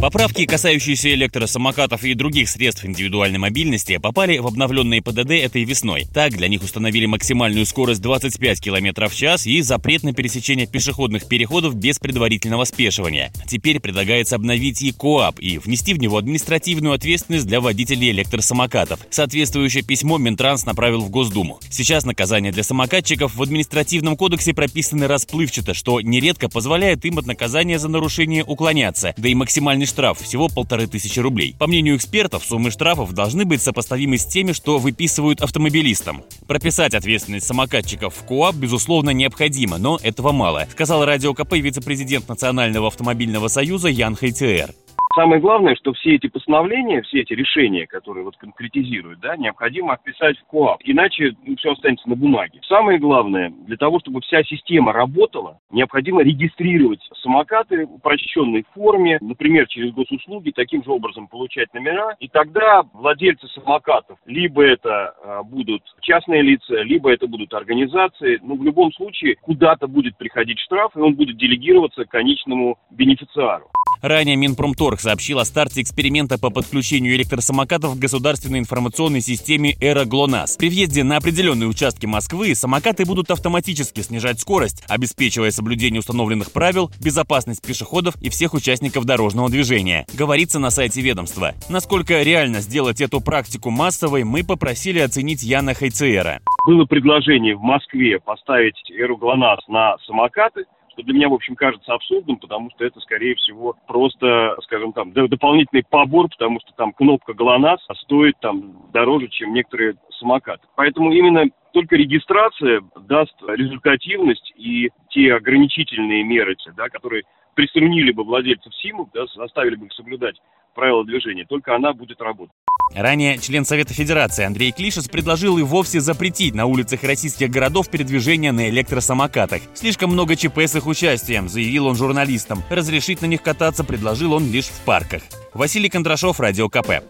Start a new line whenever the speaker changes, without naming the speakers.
Поправки, касающиеся электросамокатов и других средств индивидуальной мобильности, попали в обновленные ПДД этой весной. Так, для них установили максимальную скорость 25 км в час и запрет на пересечение пешеходных переходов без предварительного спешивания. Теперь предлагается обновить и КОАП и внести в него административную ответственность для водителей электросамокатов. Соответствующее письмо Минтранс направил в Госдуму. Сейчас наказания для самокатчиков в административном кодексе прописаны расплывчато, что нередко позволяет им от наказания за нарушение уклоняться, да и максимальный Минимальный штраф всего полторы тысячи рублей. По мнению экспертов, суммы штрафов должны быть сопоставимы с теми, что выписывают автомобилистам. Прописать ответственность самокатчиков в КОАП, безусловно, необходимо, но этого мало, сказал Радио КП вице-президент Национального автомобильного союза Ян Хайцеэр.
Самое главное, что все эти постановления, все эти решения, которые вот конкретизируют, да, необходимо описать в КОАП, иначе ну, все останется на бумаге. Самое главное, для того, чтобы вся система работала, необходимо регистрировать самокаты в упрощенной форме, например, через госуслуги, таким же образом получать номера, и тогда владельцы самокатов, либо это а, будут частные лица, либо это будут организации, но в любом случае куда-то будет приходить штраф, и он будет делегироваться конечному бенефициару.
Ранее Минпромторг сообщил о старте эксперимента по подключению электросамокатов к государственной информационной системе «Эра ГЛОНАСС». При въезде на определенные участки Москвы самокаты будут автоматически снижать скорость, обеспечивая соблюдение установленных правил, безопасность пешеходов и всех участников дорожного движения. Говорится на сайте ведомства. Насколько реально сделать эту практику массовой, мы попросили оценить Яна Хайцера.
Было предложение в Москве поставить «Эру ГЛОНАСС» на самокаты, что для меня, в общем, кажется абсурдным, потому что это, скорее всего, просто, скажем там, дополнительный побор, потому что там кнопка ГЛОНАСС стоит там дороже, чем некоторые самокаты. Поэтому именно только регистрация даст результативность и те ограничительные меры, да, которые приструнили бы владельцев СИМов, да, заставили бы их соблюдать правила движения, только она будет работать.
Ранее член Совета Федерации Андрей Клишес предложил и вовсе запретить на улицах российских городов передвижение на электросамокатах. Слишком много ЧП с их участием, заявил он журналистам. Разрешить на них кататься предложил он лишь в парках. Василий Кондрашов, Радио КП.